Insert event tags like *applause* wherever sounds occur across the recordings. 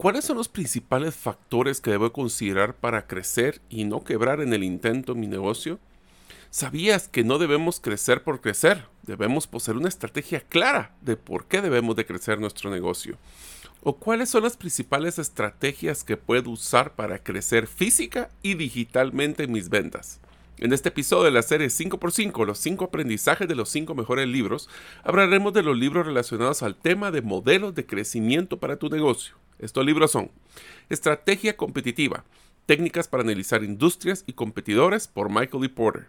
¿Cuáles son los principales factores que debo considerar para crecer y no quebrar en el intento en mi negocio? ¿Sabías que no debemos crecer por crecer? Debemos poseer una estrategia clara de por qué debemos de crecer nuestro negocio. ¿O cuáles son las principales estrategias que puedo usar para crecer física y digitalmente en mis ventas? En este episodio de la serie 5x5, los 5 aprendizajes de los 5 mejores libros, hablaremos de los libros relacionados al tema de modelos de crecimiento para tu negocio. Estos libros son Estrategia competitiva, técnicas para analizar industrias y competidores por Michael E. Porter.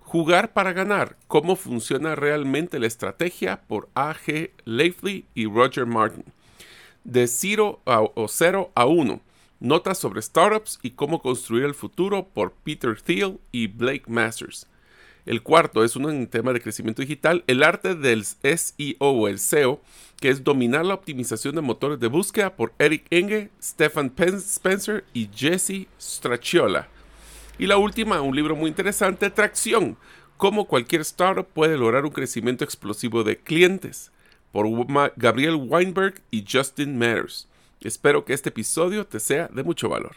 Jugar para ganar, cómo funciona realmente la estrategia por A.G. Leifley y Roger Martin. De 0 a, o 0 a 1, notas sobre startups y cómo construir el futuro por Peter Thiel y Blake Masters. El cuarto es un tema de crecimiento digital, el arte del SEO el SEO, que es dominar la optimización de motores de búsqueda por Eric Enge, Stefan Spencer y Jesse Straciola. Y la última, un libro muy interesante, Tracción, cómo cualquier startup puede lograr un crecimiento explosivo de clientes, por Gabriel Weinberg y Justin Matters. Espero que este episodio te sea de mucho valor.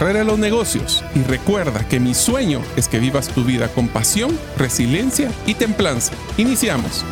de los negocios y recuerda que mi sueño es que vivas tu vida con pasión, resiliencia y templanza. Iniciamos.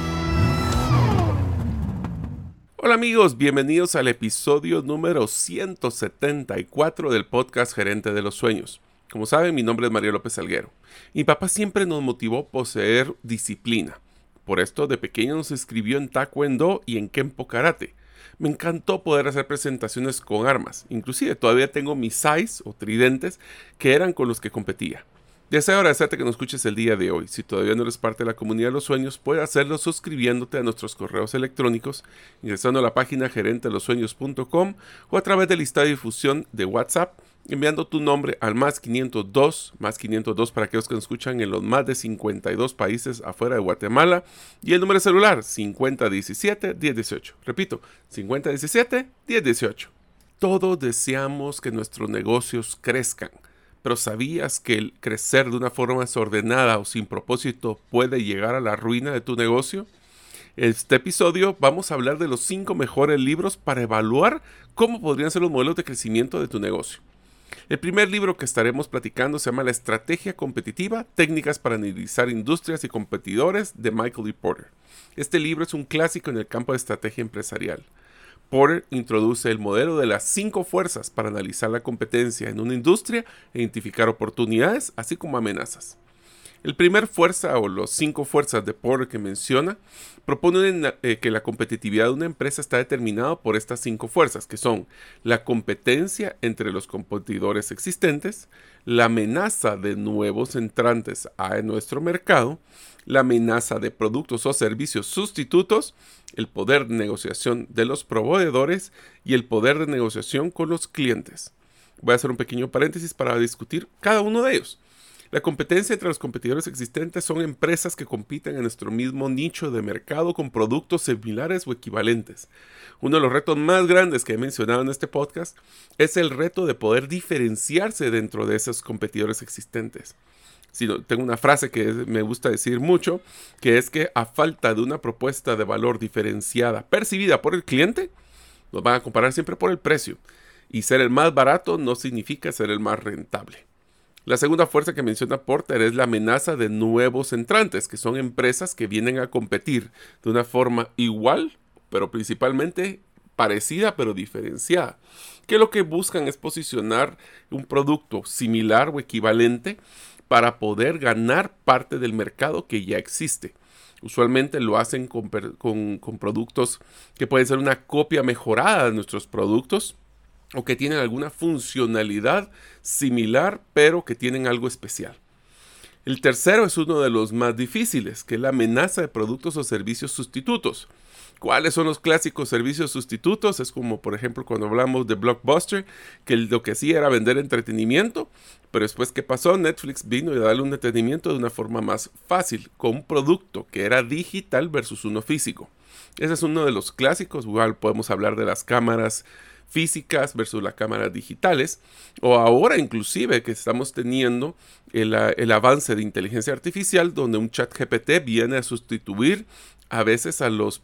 Hola amigos, bienvenidos al episodio número 174 del podcast Gerente de los Sueños. Como saben, mi nombre es Mario López Salguero. Mi papá siempre nos motivó a poseer disciplina. Por esto, de pequeño nos escribió en Taekwondo y en Kempo Karate me encantó poder hacer presentaciones con armas. Inclusive todavía tengo mis sais o tridentes que eran con los que competía. Deseo agradecerte que nos escuches el día de hoy. Si todavía no eres parte de la comunidad de los sueños, puedes hacerlo suscribiéndote a nuestros correos electrónicos, ingresando a la página gerentelosueños.com o a través del listado de difusión de WhatsApp enviando tu nombre al más 502, más 502 para aquellos que nos escuchan en los más de 52 países afuera de Guatemala, y el número de celular 5017-1018. Repito, 5017-1018. Todos deseamos que nuestros negocios crezcan, pero ¿sabías que el crecer de una forma desordenada o sin propósito puede llegar a la ruina de tu negocio? En este episodio vamos a hablar de los 5 mejores libros para evaluar cómo podrían ser los modelos de crecimiento de tu negocio. El primer libro que estaremos platicando se llama La Estrategia Competitiva, Técnicas para Analizar Industrias y Competidores de Michael E. Porter. Este libro es un clásico en el campo de estrategia empresarial. Porter introduce el modelo de las cinco fuerzas para analizar la competencia en una industria e identificar oportunidades, así como amenazas. El primer fuerza o los cinco fuerzas de Porter que menciona propone eh, que la competitividad de una empresa está determinada por estas cinco fuerzas, que son la competencia entre los competidores existentes, la amenaza de nuevos entrantes a nuestro mercado, la amenaza de productos o servicios sustitutos, el poder de negociación de los proveedores y el poder de negociación con los clientes. Voy a hacer un pequeño paréntesis para discutir cada uno de ellos. La competencia entre los competidores existentes son empresas que compiten en nuestro mismo nicho de mercado con productos similares o equivalentes. Uno de los retos más grandes que he mencionado en este podcast es el reto de poder diferenciarse dentro de esos competidores existentes. Si tengo una frase que me gusta decir mucho, que es que a falta de una propuesta de valor diferenciada percibida por el cliente, nos van a comparar siempre por el precio. Y ser el más barato no significa ser el más rentable. La segunda fuerza que menciona Porter es la amenaza de nuevos entrantes, que son empresas que vienen a competir de una forma igual, pero principalmente parecida pero diferenciada, que lo que buscan es posicionar un producto similar o equivalente para poder ganar parte del mercado que ya existe. Usualmente lo hacen con, productos que pueden ser una copia mejorada de nuestros productos o que tienen alguna funcionalidad similar pero que tienen algo especial. El tercero es uno de los más difíciles, que es la amenaza de productos o servicios sustitutos. ¿Cuáles son los clásicos servicios sustitutos? Es como, por ejemplo, cuando hablamos de Blockbuster, que lo que hacía era vender entretenimiento, pero después, ¿qué pasó? Netflix vino y darle un entretenimiento de una forma más fácil, con un producto que era digital versus uno físico. Ese es uno de los clásicos. Igual podemos hablar de las cámaras físicas versus las cámaras digitales, o ahora inclusive que estamos teniendo el, el, avance de inteligencia artificial donde un chat GPT viene a sustituir a veces a los,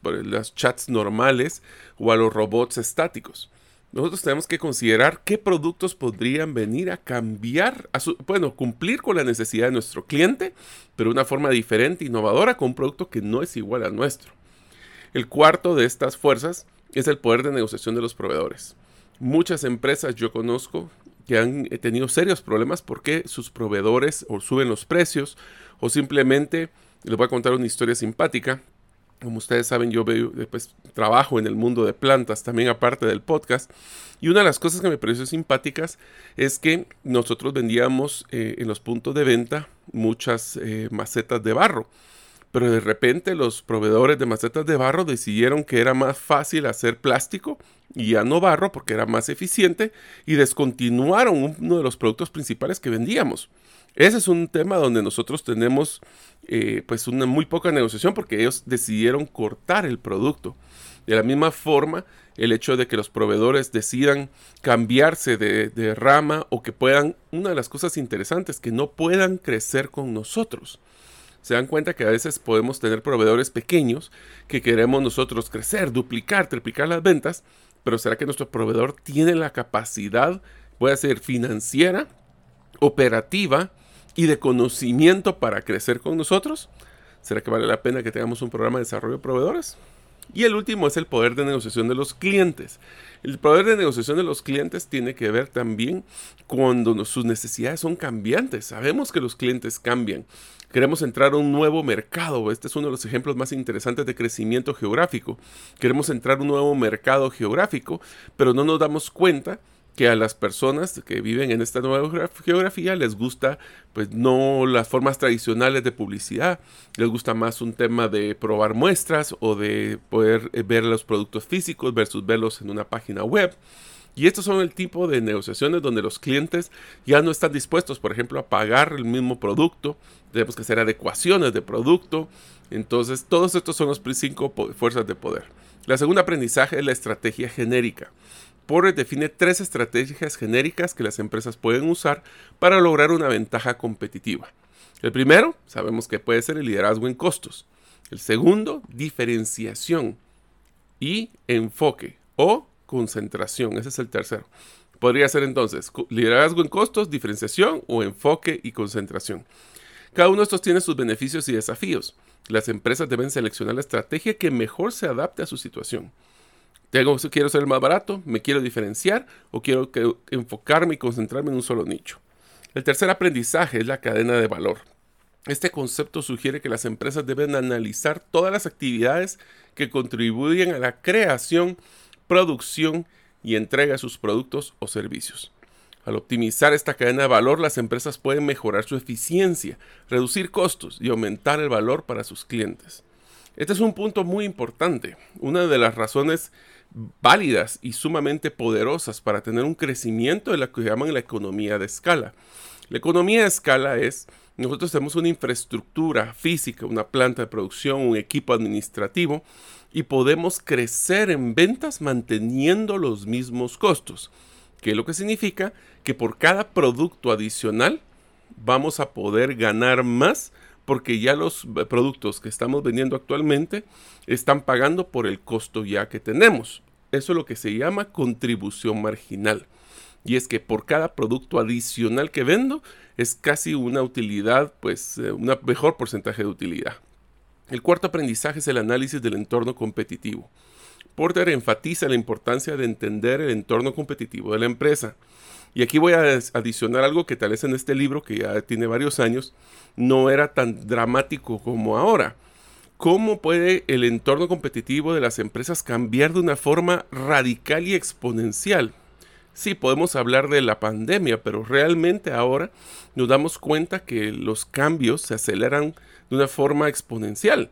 chats normales o a los robots estáticos. Nosotros tenemos que considerar qué productos podrían venir a cambiar, bueno, cumplir con la necesidad de nuestro cliente, pero de una forma diferente, innovadora, con un producto que no es igual al nuestro. El cuarto de estas fuerzas es el poder de negociación de los proveedores. Muchas empresas yo conozco que han tenido serios problemas porque sus proveedores o suben los precios o simplemente, les voy a contar una historia simpática, como ustedes saben, yo veo, pues, trabajo en el mundo de plantas también aparte del podcast. Y una de las cosas que me pareció simpáticas es que nosotros vendíamos eh, en los puntos de venta muchas eh, macetas de barro. Pero de repente los proveedores de macetas de barro decidieron que era más fácil hacer plástico y ya no barro porque era más eficiente y descontinuaron uno de los productos principales que vendíamos. Ese es un tema donde nosotros tenemos eh, pues una muy poca negociación porque ellos decidieron cortar el producto. De la misma forma, el hecho de que los proveedores decidan cambiarse de, de, rama o que puedan, una de las cosas interesantes, que no puedan crecer con nosotros. Se dan cuenta que a veces podemos tener proveedores pequeños que queremos nosotros crecer, duplicar, triplicar las ventas, pero ¿será que nuestro proveedor tiene la capacidad, puede ser financiera, operativa, y de conocimiento para crecer con nosotros? ¿Será que vale la pena que tengamos un programa de desarrollo de proveedores? Y el último es el poder de negociación de los clientes. El poder de negociación de los clientes tiene que ver también cuando sus necesidades son cambiantes. Sabemos que los clientes cambian. Queremos entrar a un nuevo mercado. Este es uno de los ejemplos más interesantes de crecimiento geográfico. Queremos entrar a un nuevo mercado geográfico, pero no nos damos cuenta que a las personas que viven en esta nueva geografía les gusta pues no las formas tradicionales de publicidad, les gusta más un tema de probar muestras o de poder eh, ver los productos físicos versus verlos en una página web. Y estos son el tipo de negociaciones donde los clientes ya no están dispuestos, por ejemplo, a pagar el mismo producto. Tenemos que hacer adecuaciones de producto. Entonces, todos estos son los cinco fuerzas de poder. La segunda aprendizaje es la estrategia genérica. Porter define tres estrategias genéricas que las empresas pueden usar para lograr una ventaja competitiva. El primero, sabemos que puede ser el liderazgo en costos. El segundo, diferenciación y enfoque o concentración. Ese es el tercero. Podría ser entonces liderazgo en costos, diferenciación o enfoque y concentración. Cada uno de estos tiene sus beneficios y desafíos. Las empresas deben seleccionar la estrategia que mejor se adapte a su situación. Tengo, quiero ser el más barato, me quiero diferenciar o quiero enfocarme y concentrarme en un solo nicho. El tercer aprendizaje es la cadena de valor. Este concepto sugiere que las empresas deben analizar todas las actividades que contribuyen a la creación, producción y entrega de sus productos o servicios. Al optimizar esta cadena de valor, las empresas pueden mejorar su eficiencia, reducir costos y aumentar el valor para sus clientes. Este es un punto muy importante. Una de las razones válidas y sumamente poderosas para tener un crecimiento de lo que llaman la economía de escala. La economía de escala es, nosotros tenemos una infraestructura física, una planta de producción, un equipo administrativo y podemos crecer en ventas manteniendo los mismos costos, que es lo que significa que por cada producto adicional vamos a poder ganar más porque ya los productos que estamos vendiendo actualmente están pagando por el costo ya que tenemos. Eso es lo que se llama contribución marginal. Y es que por cada producto adicional que vendo es casi una utilidad, pues eh, un mejor porcentaje de utilidad. El cuarto aprendizaje es el análisis del entorno competitivo. Porter enfatiza la importancia de entender el entorno competitivo de la empresa. Y aquí voy a adicionar algo que tal vez en este libro, que ya tiene varios años, no era tan dramático como ahora. ¿Cómo puede el entorno competitivo de las empresas cambiar de una forma radical y exponencial? Sí, podemos hablar de la pandemia, pero realmente ahora nos damos cuenta que los cambios se aceleran de una forma exponencial.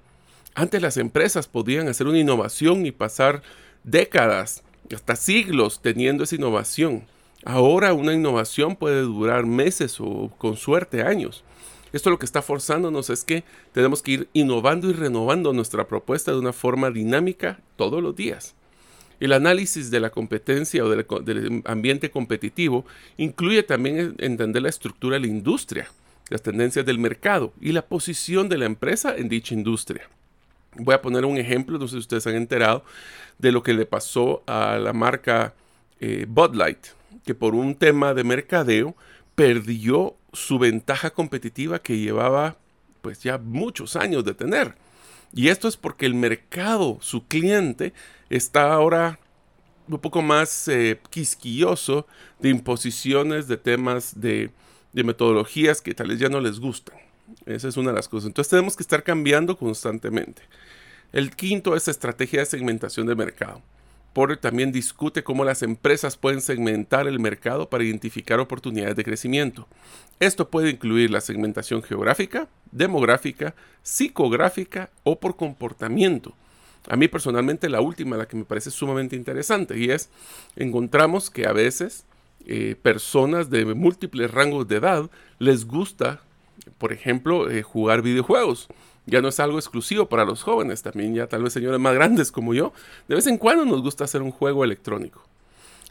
Antes las empresas podían hacer una innovación y pasar décadas, hasta siglos teniendo esa innovación. Ahora una innovación puede durar meses o con suerte años. Esto lo que está forzándonos es que tenemos que ir innovando y renovando nuestra propuesta de una forma dinámica todos los días. El análisis de la competencia o del, ambiente competitivo incluye también entender la estructura de la industria, las tendencias del mercado y la posición de la empresa en dicha industria. Voy a poner un ejemplo, no sé si ustedes han enterado de lo que le pasó a la marca eh, Bud Light que por un tema de mercadeo perdió su ventaja competitiva que llevaba pues ya muchos años de tener. Y esto es porque el mercado, su cliente, está ahora un poco más eh, quisquilloso de imposiciones de temas de, de metodologías que tal vez ya no les gustan. Esa es una de las cosas. Entonces tenemos que estar cambiando constantemente. El quinto es estrategia de segmentación de mercado. Porter también discute cómo las empresas pueden segmentar el mercado para identificar oportunidades de crecimiento. Esto puede incluir la segmentación geográfica, demográfica, psicográfica o por comportamiento. A mí personalmente la última, la que me parece sumamente interesante, y es, encontramos que a veces eh, personas de múltiples rangos de edad les gusta, por ejemplo, eh, jugar videojuegos ya no es algo exclusivo para los jóvenes, también ya tal vez señores más grandes como yo, de vez en cuando nos gusta hacer un juego electrónico.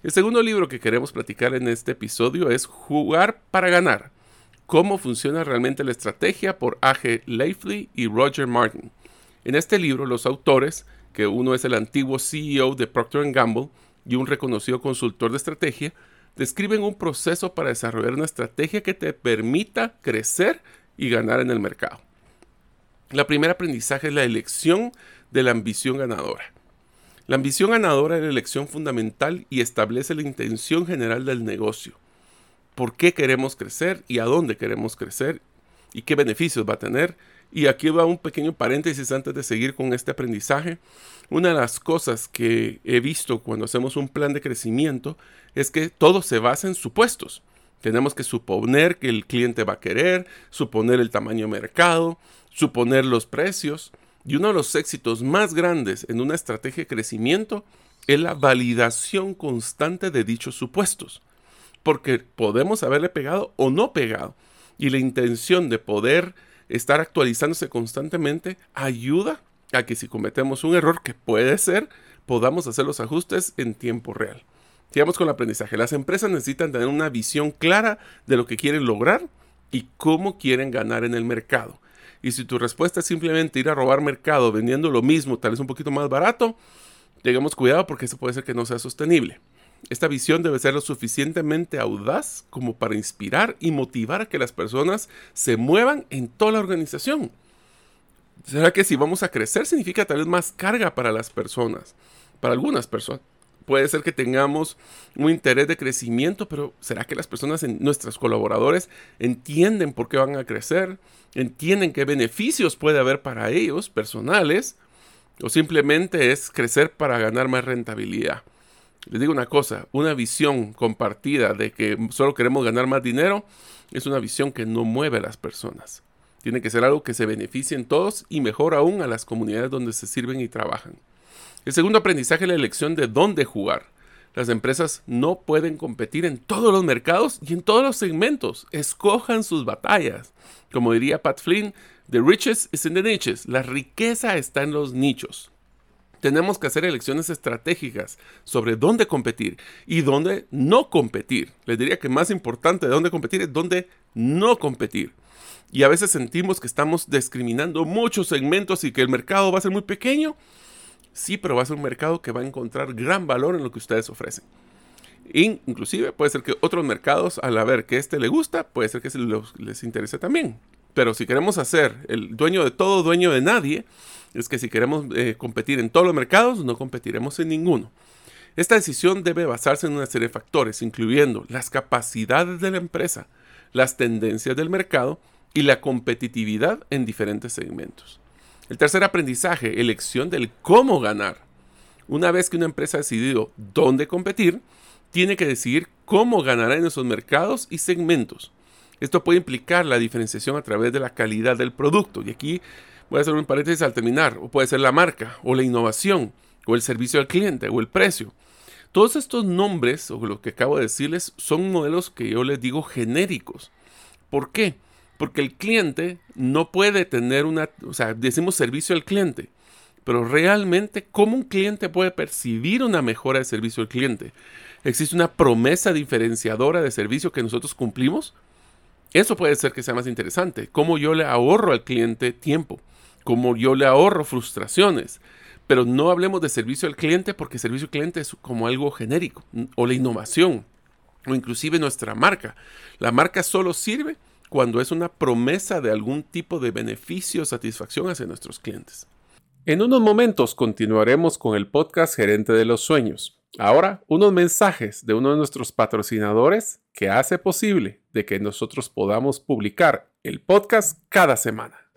El segundo libro que queremos platicar en este episodio es Jugar para ganar. Cómo funciona realmente la estrategia por A.G. Leifley y Roger Martin. En este libro los autores, que uno es el antiguo CEO de Procter Gamble y un reconocido consultor de estrategia, describen un proceso para desarrollar una estrategia que te permita crecer y ganar en el mercado. La primera aprendizaje es la elección de la ambición ganadora. La ambición ganadora es la elección fundamental y establece la intención general del negocio. ¿Por qué queremos crecer y a dónde queremos crecer y qué beneficios va a tener? Y aquí va un pequeño paréntesis antes de seguir con este aprendizaje. Una de las cosas que he visto cuando hacemos un plan de crecimiento es que todo se basa en supuestos. Tenemos que suponer que el cliente va a querer, suponer el tamaño de mercado, suponer los precios. Y uno de los éxitos más grandes en una estrategia de crecimiento es la validación constante de dichos supuestos. Porque podemos haberle pegado o no pegado. Y la intención de poder estar actualizándose constantemente ayuda a que si cometemos un error que puede ser, podamos hacer los ajustes en tiempo real. Sigamos con el aprendizaje. Las empresas necesitan tener una visión clara de lo que quieren lograr y cómo quieren ganar en el mercado. Y si tu respuesta es simplemente ir a robar mercado vendiendo lo mismo, tal vez un poquito más barato, tengamos cuidado porque eso puede ser que no sea sostenible. Esta visión debe ser lo suficientemente audaz como para inspirar y motivar a que las personas se muevan en toda la organización. ¿Será que si vamos a crecer significa tal vez más carga para las personas? Para algunas personas puede ser que tengamos un interés de crecimiento, pero ¿será que las personas, nuestros colaboradores, entienden por qué van a crecer? ¿Entienden qué beneficios puede haber para ellos personales? ¿O simplemente es crecer para ganar más rentabilidad? Les digo una cosa, una visión compartida de que solo queremos ganar más dinero es una visión que no mueve a las personas. Tiene que ser algo que se beneficie en todos y mejor aún a las comunidades donde se sirven y trabajan. El segundo aprendizaje es la elección de dónde jugar. Las empresas no pueden competir en todos los mercados y en todos los segmentos. Escojan sus batallas. Como diría Pat Flynn, the riches is in the niches. La riqueza está en los nichos. Tenemos que hacer elecciones estratégicas sobre dónde competir y dónde no competir. Les diría que más importante de dónde competir es dónde no competir. Y a veces sentimos que estamos discriminando muchos segmentos y que el mercado va a ser muy pequeño Sí, pero va a ser un mercado que va a encontrar gran valor en lo que ustedes ofrecen. inclusive puede ser que otros mercados, al ver que este le gusta, puede ser que les interese también. Pero si queremos hacer el dueño de todo, dueño de nadie, es que si queremos eh, competir en todos los mercados, no competiremos en ninguno. Esta decisión debe basarse en una serie de factores, incluyendo las capacidades de la empresa, las tendencias del mercado y la competitividad en diferentes segmentos. El tercer aprendizaje, elección del cómo ganar. Una vez que una empresa ha decidido dónde competir, tiene que decidir cómo ganará en esos mercados y segmentos. Esto puede implicar la diferenciación a través de la calidad del producto. Y aquí voy a hacer un paréntesis al terminar. O puede ser la marca, o la innovación, o el servicio al cliente, o el precio. Todos estos nombres, o lo que acabo de decirles, son modelos que yo les digo genéricos. ¿Por qué? Porque el cliente no puede tener una, o sea, decimos servicio al cliente, pero realmente, ¿cómo un cliente puede percibir una mejora de servicio al cliente? ¿Existe una promesa diferenciadora de servicio que nosotros cumplimos? Eso puede ser que sea más interesante. ¿Cómo yo le ahorro al cliente tiempo? ¿Cómo yo le ahorro frustraciones? Pero no hablemos de servicio al cliente porque servicio al cliente es como algo genérico o la innovación o inclusive nuestra marca. La marca solo sirve cuando es una promesa de algún tipo de beneficio o satisfacción hacia nuestros clientes. En unos momentos continuaremos con el podcast Gerente de los Sueños. Ahora, unos mensajes de uno de nuestros patrocinadores que hace posible de que nosotros podamos publicar el podcast cada semana.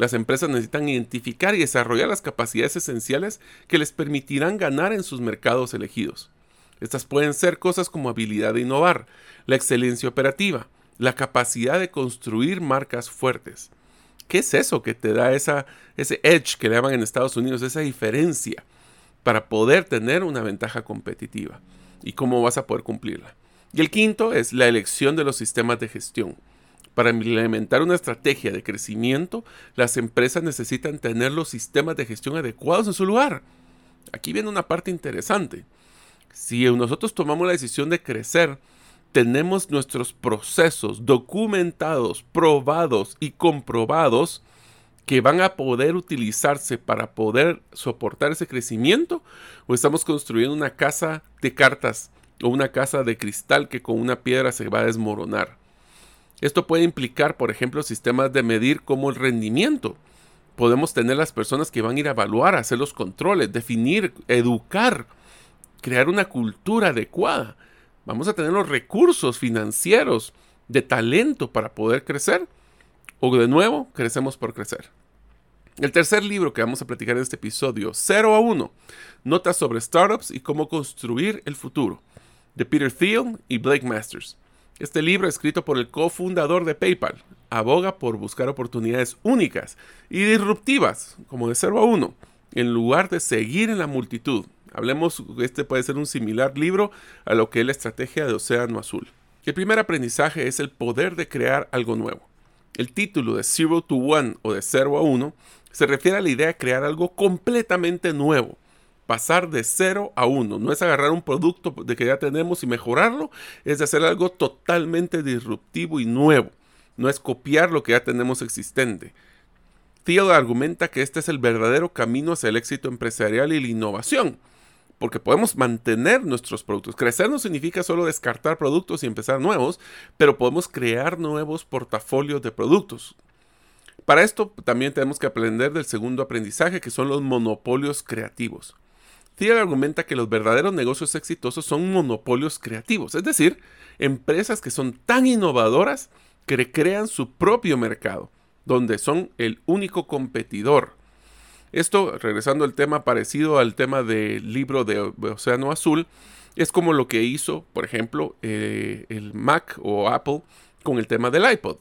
Las empresas necesitan identificar y desarrollar las capacidades esenciales que les permitirán ganar en sus mercados elegidos. Estas pueden ser cosas como habilidad de innovar, la excelencia operativa, la capacidad de construir marcas fuertes. ¿Qué es eso que te da esa, ese edge que le llaman en Estados Unidos, esa diferencia para poder tener una ventaja competitiva? ¿Y cómo vas a poder cumplirla? Y el quinto es la elección de los sistemas de gestión. Para implementar una estrategia de crecimiento, las empresas necesitan tener los sistemas de gestión adecuados en su lugar. Aquí viene una parte interesante. Si nosotros tomamos la decisión de crecer, tenemos nuestros procesos documentados, probados y comprobados que van a poder utilizarse para poder soportar ese crecimiento o estamos construyendo una casa de cartas o una casa de cristal que con una piedra se va a desmoronar. Esto puede implicar, por ejemplo, sistemas de medir como el rendimiento. Podemos tener las personas que van a ir a evaluar, hacer los controles, definir, educar, crear una cultura adecuada. Vamos a tener los recursos financieros de talento para poder crecer. O de nuevo, crecemos por crecer. El tercer libro que vamos a platicar en este episodio, 0 a 1, Notas sobre Startups y cómo construir el futuro, de Peter Thiel y Blake Masters. Este libro, escrito por el cofundador de PayPal, aboga por buscar oportunidades únicas y disruptivas, como de 0 a 1, en lugar de seguir en la multitud. Hablemos, este puede ser un similar libro a lo que es la estrategia de Océano Azul. El primer aprendizaje es el poder de crear algo nuevo. El título de Zero to One o de 0 a 1 se refiere a la idea de crear algo completamente nuevo, pasar de 0 a 1. No es agarrar un producto de que ya tenemos y mejorarlo, es hacer algo totalmente disruptivo y nuevo. No es copiar lo que ya tenemos existente. Theo argumenta que este es el verdadero camino hacia el éxito empresarial y la innovación, porque podemos mantener nuestros productos. Crecer no significa solo descartar productos y empezar nuevos, pero podemos crear nuevos portafolios de productos. Para esto también tenemos que aprender del segundo aprendizaje, que son los monopolios creativos. Thiel argumenta que los verdaderos negocios exitosos son monopolios creativos, es decir, empresas que son tan innovadoras que crean su propio mercado, donde son el único competidor. Esto, regresando al tema parecido al tema del libro de Océano Azul, es como lo que hizo, por ejemplo, eh, el Mac o Apple con el tema del iPod.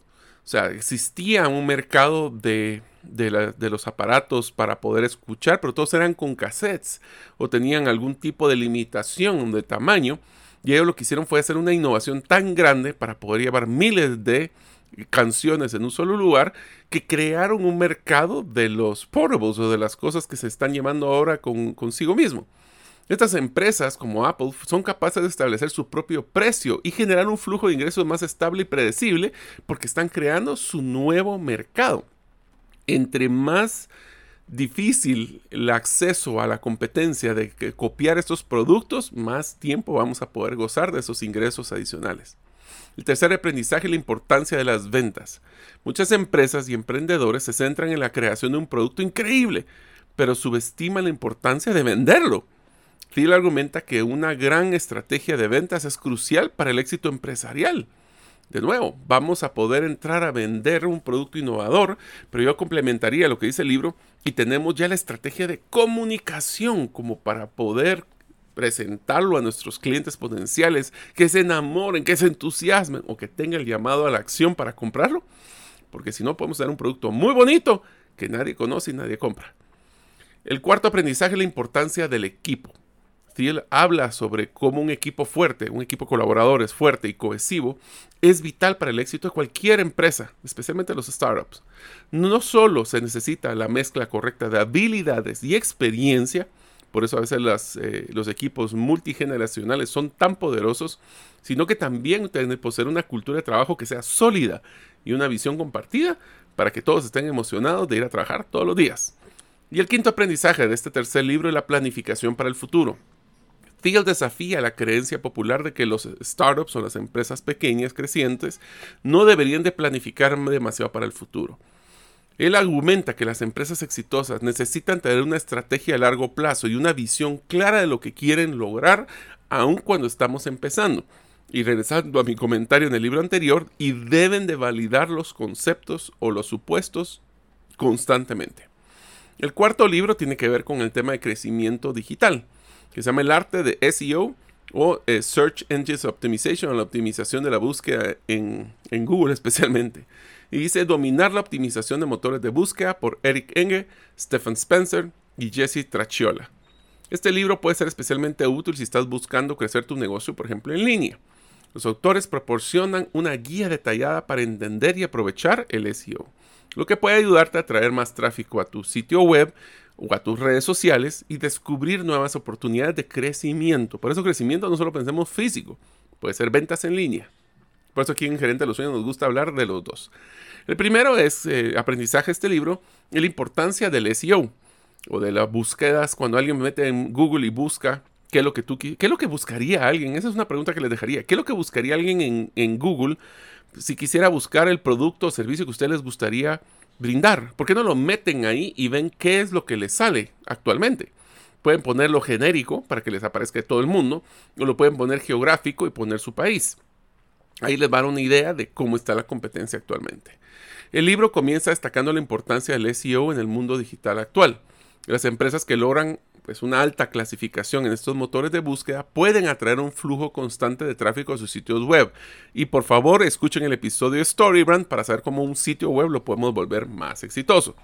O sea, existía un mercado de de, los aparatos para poder escuchar, pero todos eran con cassettes o tenían algún tipo de limitación de tamaño Y ellos lo que hicieron fue hacer una innovación tan grande para poder llevar miles de canciones en un solo lugar que crearon un mercado de los portables o de las cosas que se están llevando ahora con, consigo mismo. Estas empresas como Apple son capaces de establecer su propio precio y generar un flujo de ingresos más estable y predecible porque están creando su nuevo mercado. Entre más difícil el acceso a la competencia de copiar estos productos, más tiempo vamos a poder gozar de esos ingresos adicionales. El tercer aprendizaje es la importancia de las ventas. Muchas empresas y emprendedores se centran en la creación de un producto increíble, pero subestiman la importancia de venderlo. Thiel argumenta que una gran estrategia de ventas es crucial para el éxito empresarial. De nuevo, vamos a poder entrar a vender un producto innovador, pero yo complementaría lo que dice el libro y tenemos ya la estrategia de comunicación como para poder presentarlo a nuestros clientes potenciales, que se enamoren, que se entusiasmen o que tengan el llamado a la acción para comprarlo. Porque si no, podemos dar un producto muy bonito que nadie conoce y nadie compra. El cuarto aprendizaje es la importancia del equipo. Thiel habla sobre cómo un equipo fuerte, un equipo de colaboradores fuerte y cohesivo, es vital para el éxito de cualquier empresa, especialmente los startups. No solo se necesita la mezcla correcta de habilidades y experiencia, por eso a veces eh, los equipos multigeneracionales son tan poderosos, sino que también que poseer una cultura de trabajo que sea sólida y una visión compartida para que todos estén emocionados de ir a trabajar todos los días. Y el quinto aprendizaje de este tercer libro es la planificación para el futuro. Thiel desafía la creencia popular de que los startups o las empresas pequeñas crecientes no deberían de planificar demasiado para el futuro. Él argumenta que las empresas exitosas necesitan tener una estrategia a largo plazo y una visión clara de lo que quieren lograr aun cuando estamos empezando. Y regresando a mi comentario en el libro anterior, y deben de validar los conceptos o los supuestos constantemente. El cuarto libro tiene que ver con el tema de crecimiento digital que se llama El arte de SEO o eh, Search Engine Optimization, la optimización de la búsqueda en, en, Google *laughs* especialmente. Y dice Dominar la optimización de motores de búsqueda por Eric Enge, Stephen Spencer y Jesse Trachiola. Este libro puede ser especialmente útil si estás buscando crecer tu negocio, por ejemplo, en línea. Los autores proporcionan una guía detallada para entender y aprovechar el SEO, lo que puede ayudarte a traer más tráfico a tu sitio web o a tus redes sociales y descubrir nuevas oportunidades de crecimiento. Por eso crecimiento no solo pensemos físico, puede ser ventas en línea. Por eso aquí en Gerente de los Sueños nos gusta hablar de los dos. El primero es eh, aprendizaje de este libro y la importancia del SEO o de las búsquedas cuando alguien me mete en Google y busca qué es lo que tú qué es lo que buscaría alguien. Esa es una pregunta que les dejaría. ¿Qué es lo que buscaría alguien en, en Google si quisiera buscar el producto o servicio que a ustedes les gustaría brindar. ¿Por qué no lo meten ahí y ven qué es lo que les sale actualmente? Pueden ponerlo genérico para que les aparezca todo el mundo, o lo pueden poner geográfico y poner su país. Ahí les va a dar una idea de cómo está la competencia actualmente. El libro comienza destacando la importancia del SEO en el mundo digital actual. Las empresas que logran pues, una alta clasificación en estos motores de búsqueda pueden atraer un flujo constante de tráfico a sus sitios web. Y por favor escuchen el episodio Storybrand para saber cómo un sitio web lo podemos volver más exitoso.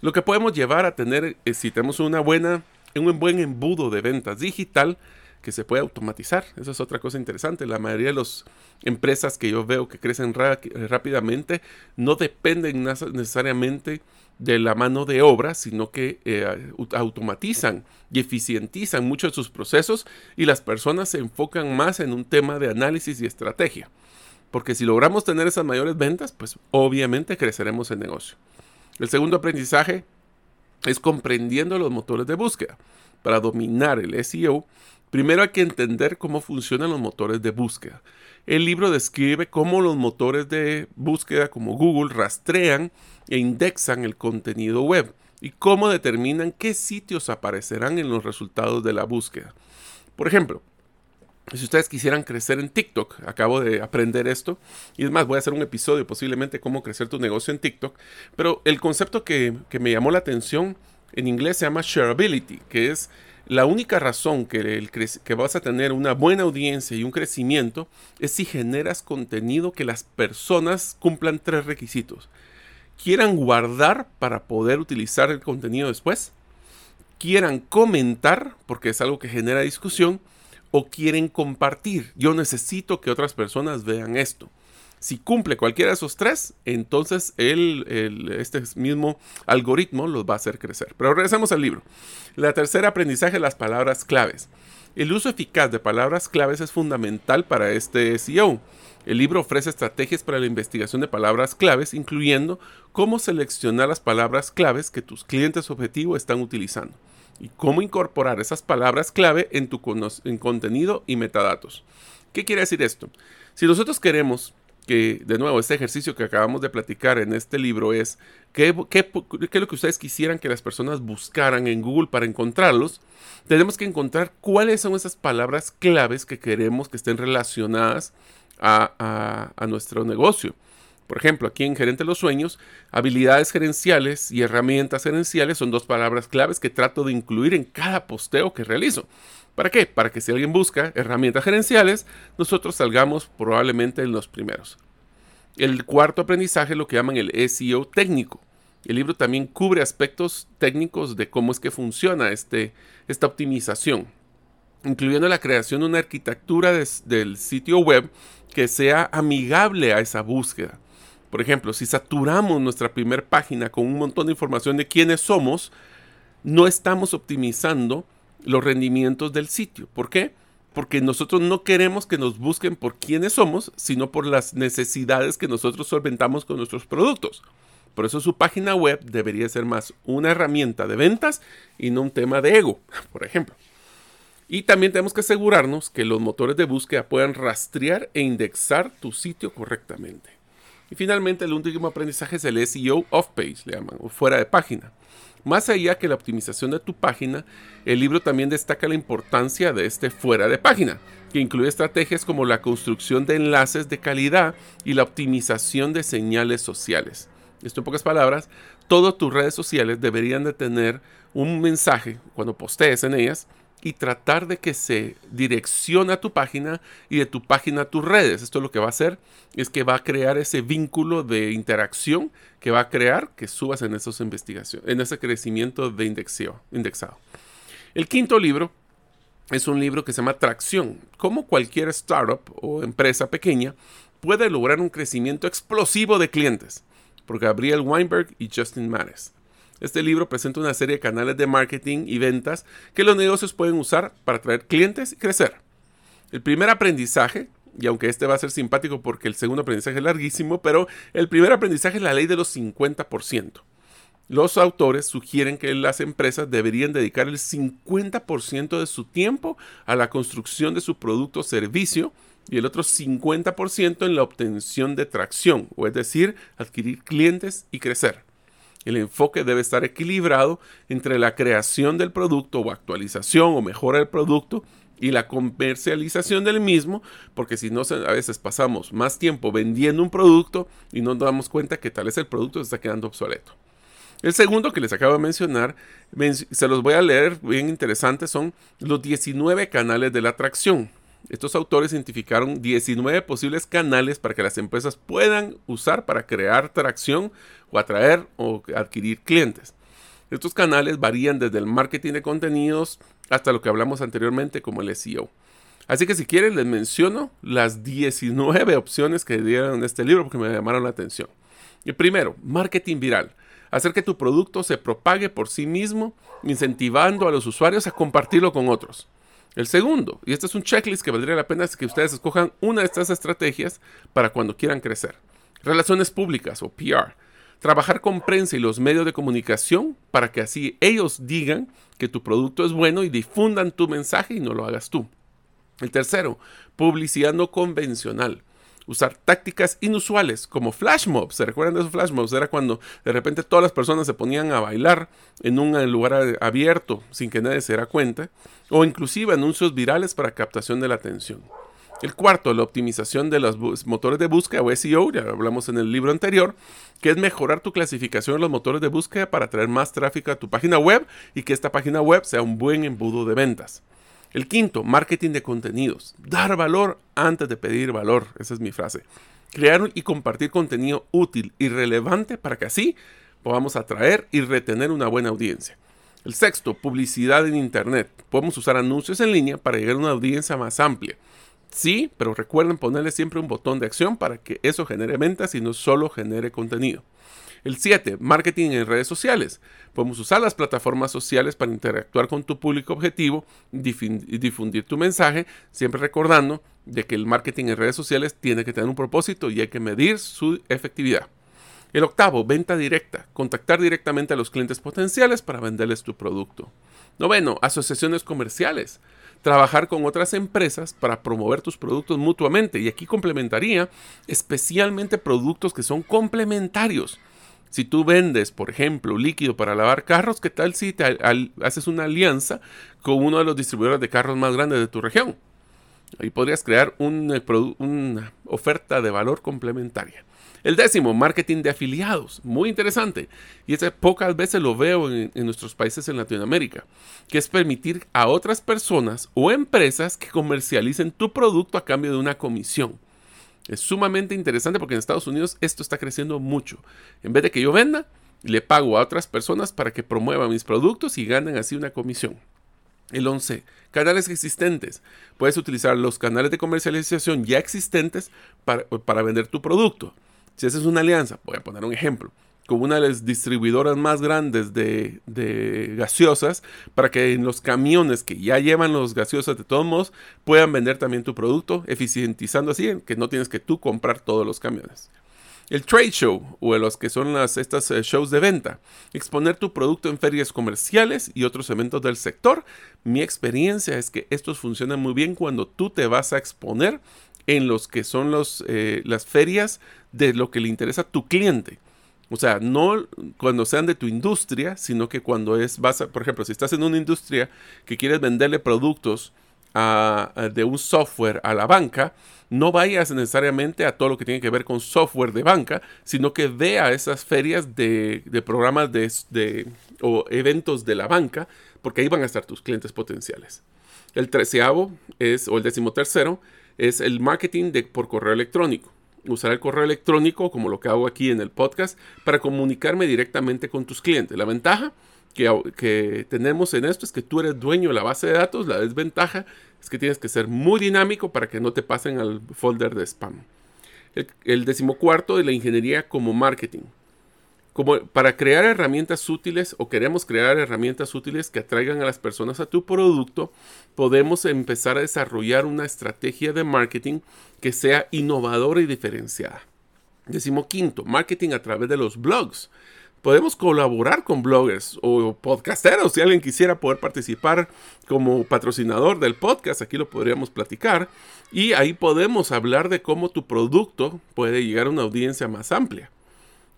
Lo que podemos llevar a tener, eh, si tenemos una buena, un buen embudo de ventas digital, que se puede automatizar. Eso es otra cosa interesante. La mayoría de las empresas que yo veo que crecen rápidamente no dependen necesariamente de la mano de obra, sino que eh, automatizan y eficientizan mucho de sus procesos y las personas se enfocan más en un tema de análisis y estrategia. Porque si logramos tener esas mayores ventas, pues obviamente creceremos el negocio. El segundo aprendizaje es comprendiendo los motores de búsqueda. Para dominar el SEO, primero hay que entender cómo funcionan los motores de búsqueda. El libro describe cómo los motores de búsqueda como Google rastrean e indexan el contenido web y cómo determinan qué sitios aparecerán en los resultados de la búsqueda. Por ejemplo, si ustedes quisieran crecer en TikTok, acabo de aprender esto, y es más, voy a hacer un episodio posiblemente cómo crecer tu negocio en TikTok, pero el concepto que, que me llamó la atención en inglés se llama shareability, que es la única razón que, vas a tener una buena audiencia y un crecimiento es si generas contenido que las personas cumplan tres requisitos. Quieran guardar para poder utilizar el contenido después. Quieran comentar porque es algo que genera discusión. o quieren compartir. Yo necesito que otras personas vean esto. Si cumple cualquiera de esos tres, entonces el, este mismo algoritmo los va a hacer crecer. Pero regresemos al libro. La tercera aprendizaje, las palabras claves. El uso eficaz de palabras claves es fundamental para este SEO. El libro ofrece estrategias para la investigación de palabras claves, incluyendo cómo seleccionar las palabras claves que tus clientes objetivo están utilizando y cómo incorporar esas palabras clave en tu en contenido y metadatos. ¿Qué quiere decir esto? Si nosotros queremos que, de nuevo, este ejercicio que acabamos de platicar en este libro es qué, qué, es lo que ustedes quisieran que las personas buscaran en Google para encontrarlos. Tenemos que encontrar cuáles son esas palabras claves que queremos que estén relacionadas a, a nuestro negocio. Por ejemplo, aquí en Gerente de los Sueños, habilidades gerenciales y herramientas gerenciales son dos palabras claves que trato de incluir en cada posteo que realizo. ¿Para qué? Para que si alguien busca herramientas gerenciales, nosotros salgamos probablemente en los primeros. El cuarto aprendizaje es lo que llaman el SEO técnico. El libro también cubre aspectos técnicos de cómo es que funciona este, esta optimización, incluyendo la creación de una arquitectura del sitio web que sea amigable a esa búsqueda. Por ejemplo, si saturamos nuestra primera página con un montón de información de quiénes somos, no estamos optimizando los rendimientos del sitio. ¿Por qué? Porque nosotros no queremos que nos busquen por quiénes somos, sino por las necesidades que nosotros solventamos con nuestros productos. Por eso su página web debería ser más una herramienta de ventas y no un tema de ego, *laughs* por ejemplo. Y también tenemos que asegurarnos que los motores de búsqueda puedan rastrear e indexar tu sitio correctamente. Y finalmente el último aprendizaje es el SEO off-page, le llaman, o fuera de página. Más allá que la optimización de tu página, el libro también destaca la importancia de este fuera de página, que incluye estrategias como la construcción de enlaces de calidad y la optimización de señales sociales. Esto en pocas palabras, todas tus redes sociales deberían de tener un mensaje cuando postees en ellas y tratar de que se direccione a tu página y de tu página a tus redes. Esto lo que va a hacer es que va a crear ese vínculo de interacción que va a crear que subas en esas investigaciones, en ese crecimiento de indexado. El quinto libro es un libro que se llama Tracción. Cómo cualquier startup o empresa pequeña puede lograr un crecimiento explosivo de clientes. Por Gabriel Weinberg y Justin Mares. Este libro presenta una serie de canales de marketing y ventas que los negocios pueden usar para atraer clientes y crecer. El primer aprendizaje, y aunque este va a ser simpático porque el segundo aprendizaje es larguísimo, pero el primer aprendizaje es la ley de los 50%. Los autores sugieren que las empresas deberían dedicar el 50% de su tiempo a la construcción de su producto o servicio y el otro 50% en la obtención de tracción, o es decir, adquirir clientes y crecer. El enfoque debe estar equilibrado entre la creación del producto o actualización o mejora del producto y la comercialización del mismo, porque si no, a veces pasamos más tiempo vendiendo un producto y no nos damos cuenta que tal vez el producto se está quedando obsoleto. El segundo que les acabo de mencionar, se los voy a leer, bien interesante, son los 19 canales de la atracción. Estos autores identificaron 19 posibles canales para que las empresas puedan usar para crear tracción o atraer o adquirir clientes. Estos canales varían desde el marketing de contenidos hasta lo que hablamos anteriormente como el SEO. Así que si quieren les menciono las 19 *laughs* opciones que dieron en este libro porque me llamaron la atención. El primero, marketing viral. Hacer que tu producto se propague por sí mismo, incentivando a los usuarios a compartirlo con otros. El segundo, y este es un checklist que valdría la pena, es que ustedes escojan una de estas estrategias para cuando quieran crecer. Relaciones públicas o PR. Trabajar con prensa y los medios de comunicación para que así ellos digan que tu producto es bueno y difundan tu mensaje y no lo hagas tú. El tercero, publicidad no convencional usar tácticas inusuales como flash mobs. ¿Se recuerdan de esos flash mobs? Era cuando de repente todas las personas se ponían a bailar en un lugar abierto sin que nadie se diera cuenta. O inclusive anuncios virales para captación de la atención. El cuarto, la optimización de los motores de búsqueda o SEO, ya hablamos en el libro anterior, que es mejorar tu clasificación en los motores de búsqueda para traer más tráfico a tu página web y que esta página web sea un buen embudo de ventas. El quinto, marketing de contenidos. Dar valor antes de pedir valor. Esa es mi frase. Crear y compartir contenido útil y relevante para que así podamos atraer y retener una buena audiencia. El sexto, publicidad en Internet. Podemos usar anuncios en línea para llegar a una audiencia más amplia. Sí, pero recuerden ponerle siempre un botón de acción para que eso genere ventas y no solo genere contenido. El 7. Marketing en redes sociales. Podemos usar las plataformas sociales para interactuar con tu público objetivo y difundir tu mensaje, siempre recordando de que el marketing en redes sociales tiene que tener un propósito y hay que medir su efectividad. El octavo, venta directa. Contactar directamente a los clientes potenciales para venderles tu producto. Noveno, asociaciones comerciales. Trabajar con otras empresas para promover tus productos mutuamente. Y aquí complementaría especialmente productos que son complementarios. Si tú vendes, por ejemplo, líquido para lavar carros, ¿qué tal si te haces una alianza con uno de los distribuidores de carros más grandes de tu región? Ahí podrías crear una oferta de valor complementaria. El décimo, marketing de afiliados. Muy interesante. Y ese pocas veces lo veo en, nuestros países en Latinoamérica. Que es permitir a otras personas o empresas que comercialicen tu producto a cambio de una comisión. Es sumamente interesante porque en Estados Unidos esto está creciendo mucho. En vez de que yo venda, le pago a otras personas para que promuevan mis productos y ganen así una comisión. El 11. Canales existentes. Puedes utilizar los canales de comercialización ya existentes para vender tu producto. Si haces una alianza, voy a poner un ejemplo como una de las distribuidoras más grandes de, gaseosas para que en los camiones que ya llevan los gaseosas de todos modos puedan vender también tu producto, eficientizando así que no tienes que tú comprar todos los camiones. El trade show o los que son las, estas eh, shows de venta. Exponer tu producto en ferias comerciales y otros eventos del sector. Mi experiencia es que estos funcionan muy bien cuando tú te vas a exponer en los que son los, eh, las ferias de lo que le interesa a tu cliente. O sea, no cuando sean de tu industria, sino que cuando es, vas a, por ejemplo, si estás en una industria que quieres venderle productos de un software a la banca, no vayas necesariamente a todo lo que tiene que ver con software de banca, sino que ve a esas ferias de, programas de, o eventos de la banca, porque ahí van a estar tus clientes potenciales. El treceavo es, o el decimotercero, es el marketing de, por correo electrónico usar el correo electrónico, como lo que hago aquí en el podcast, para comunicarme directamente con tus clientes. La ventaja que, tenemos en esto es que tú eres dueño de la base de datos. La desventaja es que tienes que ser muy dinámico para que no te pasen al folder de spam. El, el decimocuarto de la ingeniería como marketing como para crear herramientas útiles o queremos crear herramientas útiles que atraigan a las personas a tu producto, podemos empezar a desarrollar una estrategia de marketing que sea innovadora y diferenciada. Decimo quinto, marketing a través de los blogs. Podemos colaborar con bloggers o podcasteros. Si alguien quisiera poder participar como patrocinador del podcast, aquí lo podríamos platicar. Y ahí podemos hablar de cómo tu producto puede llegar a una audiencia más amplia.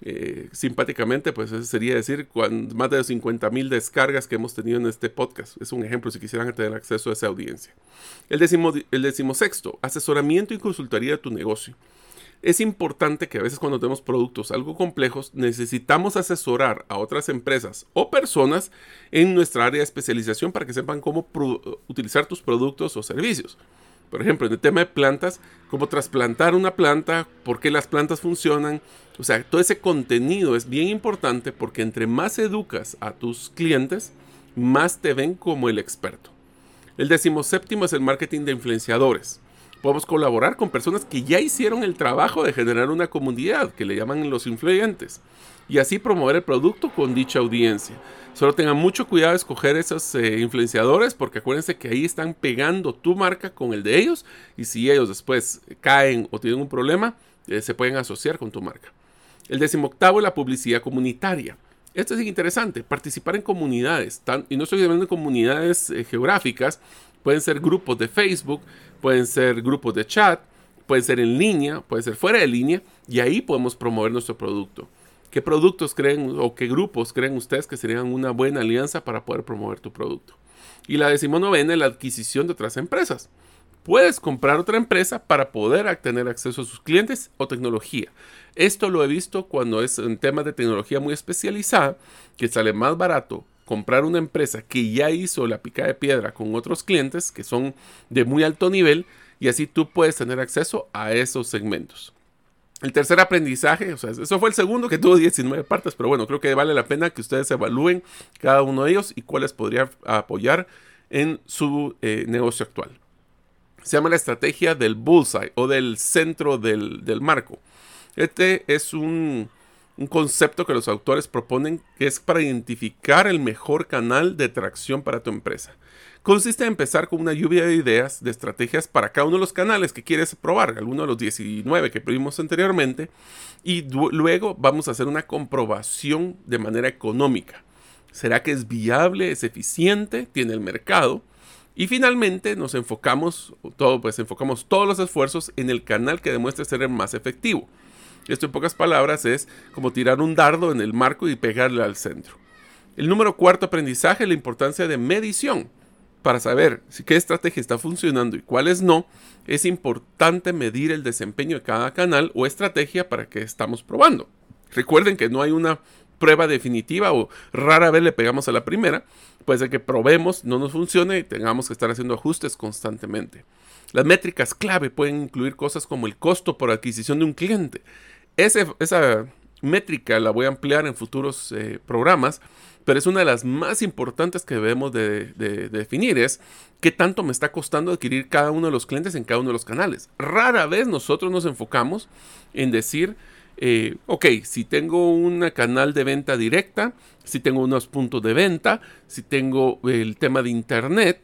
Eh, simpáticamente, pues eso sería decir más de 50 mil descargas que hemos tenido en este podcast. Es un ejemplo si quisieran tener acceso a esa audiencia. El, décimo, el decimosexto, asesoramiento y consultoría de tu negocio. Es importante que a veces cuando tenemos productos algo complejos necesitamos asesorar a otras empresas o personas en nuestra área de especialización para que sepan cómo utilizar tus productos o servicios. Por ejemplo, en el tema de plantas, cómo trasplantar una planta, por qué las plantas funcionan. O sea, todo ese contenido es bien importante porque entre más educas a tus clientes, más te ven como el experto. El decimoséptimo es el marketing de influenciadores. Podemos colaborar con personas que ya hicieron el trabajo de generar una comunidad, que le llaman los influyentes, y así promover el producto con dicha audiencia. Solo tengan mucho cuidado de escoger esos eh, influenciadores porque acuérdense que ahí están pegando tu marca con el de ellos y si ellos después caen o tienen un problema, eh, se pueden asociar con tu marca. El decimoctavo es la publicidad comunitaria. Esto es interesante, participar en comunidades, y no estoy hablando de comunidades eh, geográficas, pueden ser grupos de Facebook, pueden ser grupos de chat, pueden ser en línea, pueden ser fuera de línea, y ahí podemos promover nuestro producto. ¿Qué productos creen o qué grupos creen ustedes que serían una buena alianza para poder promover tu producto? Y la decimonovena es la adquisición de otras empresas. Puedes comprar otra empresa para poder tener acceso a sus clientes o tecnología. Esto lo he visto cuando es en temas de tecnología muy especializada, que sale más barato comprar una empresa que ya hizo la pica de piedra con otros clientes que son de muy alto nivel y así tú puedes tener acceso a esos segmentos. El tercer aprendizaje, o sea, eso fue el segundo que tuvo 19 partes, pero bueno, creo que vale la pena que ustedes evalúen cada uno de ellos y cuáles podría apoyar en su eh, negocio actual. Se llama la estrategia del bullseye o del centro del, del marco. Este es un, un concepto que los autores proponen que es para identificar el mejor canal de tracción para tu empresa. Consiste en empezar con una lluvia de ideas, de estrategias para cada uno de los canales que quieres probar, alguno de los 19 que vimos anteriormente, y luego vamos a hacer una comprobación de manera económica. ¿Será que es viable, es eficiente, tiene el mercado? Y finalmente nos enfocamos, todo, pues enfocamos todos los esfuerzos en el canal que demuestre ser el más efectivo. Esto en pocas palabras es como tirar un dardo en el marco y pegarle al centro. El número cuarto aprendizaje, la importancia de medición. Para saber si qué estrategia está funcionando y cuáles no, es importante medir el desempeño de cada canal o estrategia para que estamos probando. Recuerden que no hay una prueba definitiva o rara vez le pegamos a la primera, puede ser que probemos, no nos funcione y tengamos que estar haciendo ajustes constantemente. Las métricas clave pueden incluir cosas como el costo por adquisición de un cliente, esa métrica la voy a ampliar en futuros eh, programas, pero es una de las más importantes que debemos de, definir, es qué tanto me está costando adquirir cada uno de los clientes en cada uno de los canales. Rara vez nosotros nos enfocamos en decir, eh, ok, si tengo un canal de venta directa, si tengo unos puntos de venta, si tengo el tema de Internet,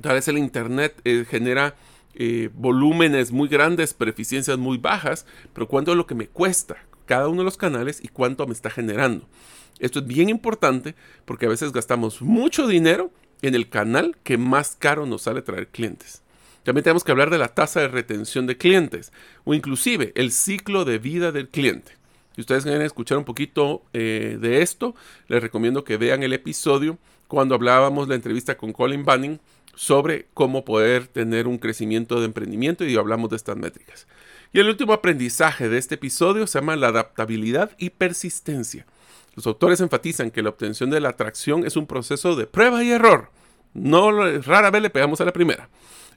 tal vez el Internet eh, genera eh, volúmenes muy grandes, pero eficiencias muy bajas, pero cuánto es lo que me cuesta cada uno de los canales y cuánto me está generando. Esto es bien importante porque a veces gastamos mucho dinero en el canal que más caro nos sale traer clientes. También tenemos que hablar de la tasa de retención de clientes o inclusive el ciclo de vida del cliente. Si ustedes quieren escuchar un poquito eh, de esto, les recomiendo que vean el episodio cuando hablábamos la entrevista con Colin Banning sobre cómo poder tener un crecimiento de emprendimiento y hablamos de estas métricas. Y el último aprendizaje de este episodio se llama la adaptabilidad y persistencia. Los autores enfatizan que la obtención de la atracción es un proceso de prueba y error. No rara vez le pegamos a la primera.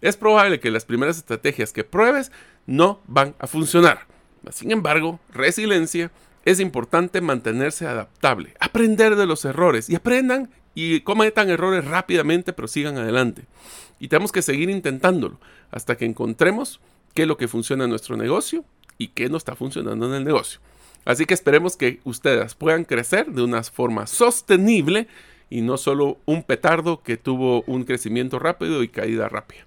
Es probable que las primeras estrategias que pruebes no van a funcionar. Sin embargo, resiliencia es importante mantenerse adaptable, aprender de los errores y aprendan y cometan errores rápidamente, pero sigan adelante. Y tenemos que seguir intentándolo hasta que encontremos qué es lo que funciona en nuestro negocio y qué no está funcionando en el negocio. Así que esperemos que ustedes puedan crecer de una forma sostenible y no solo un petardo que tuvo un crecimiento rápido y caída rápida.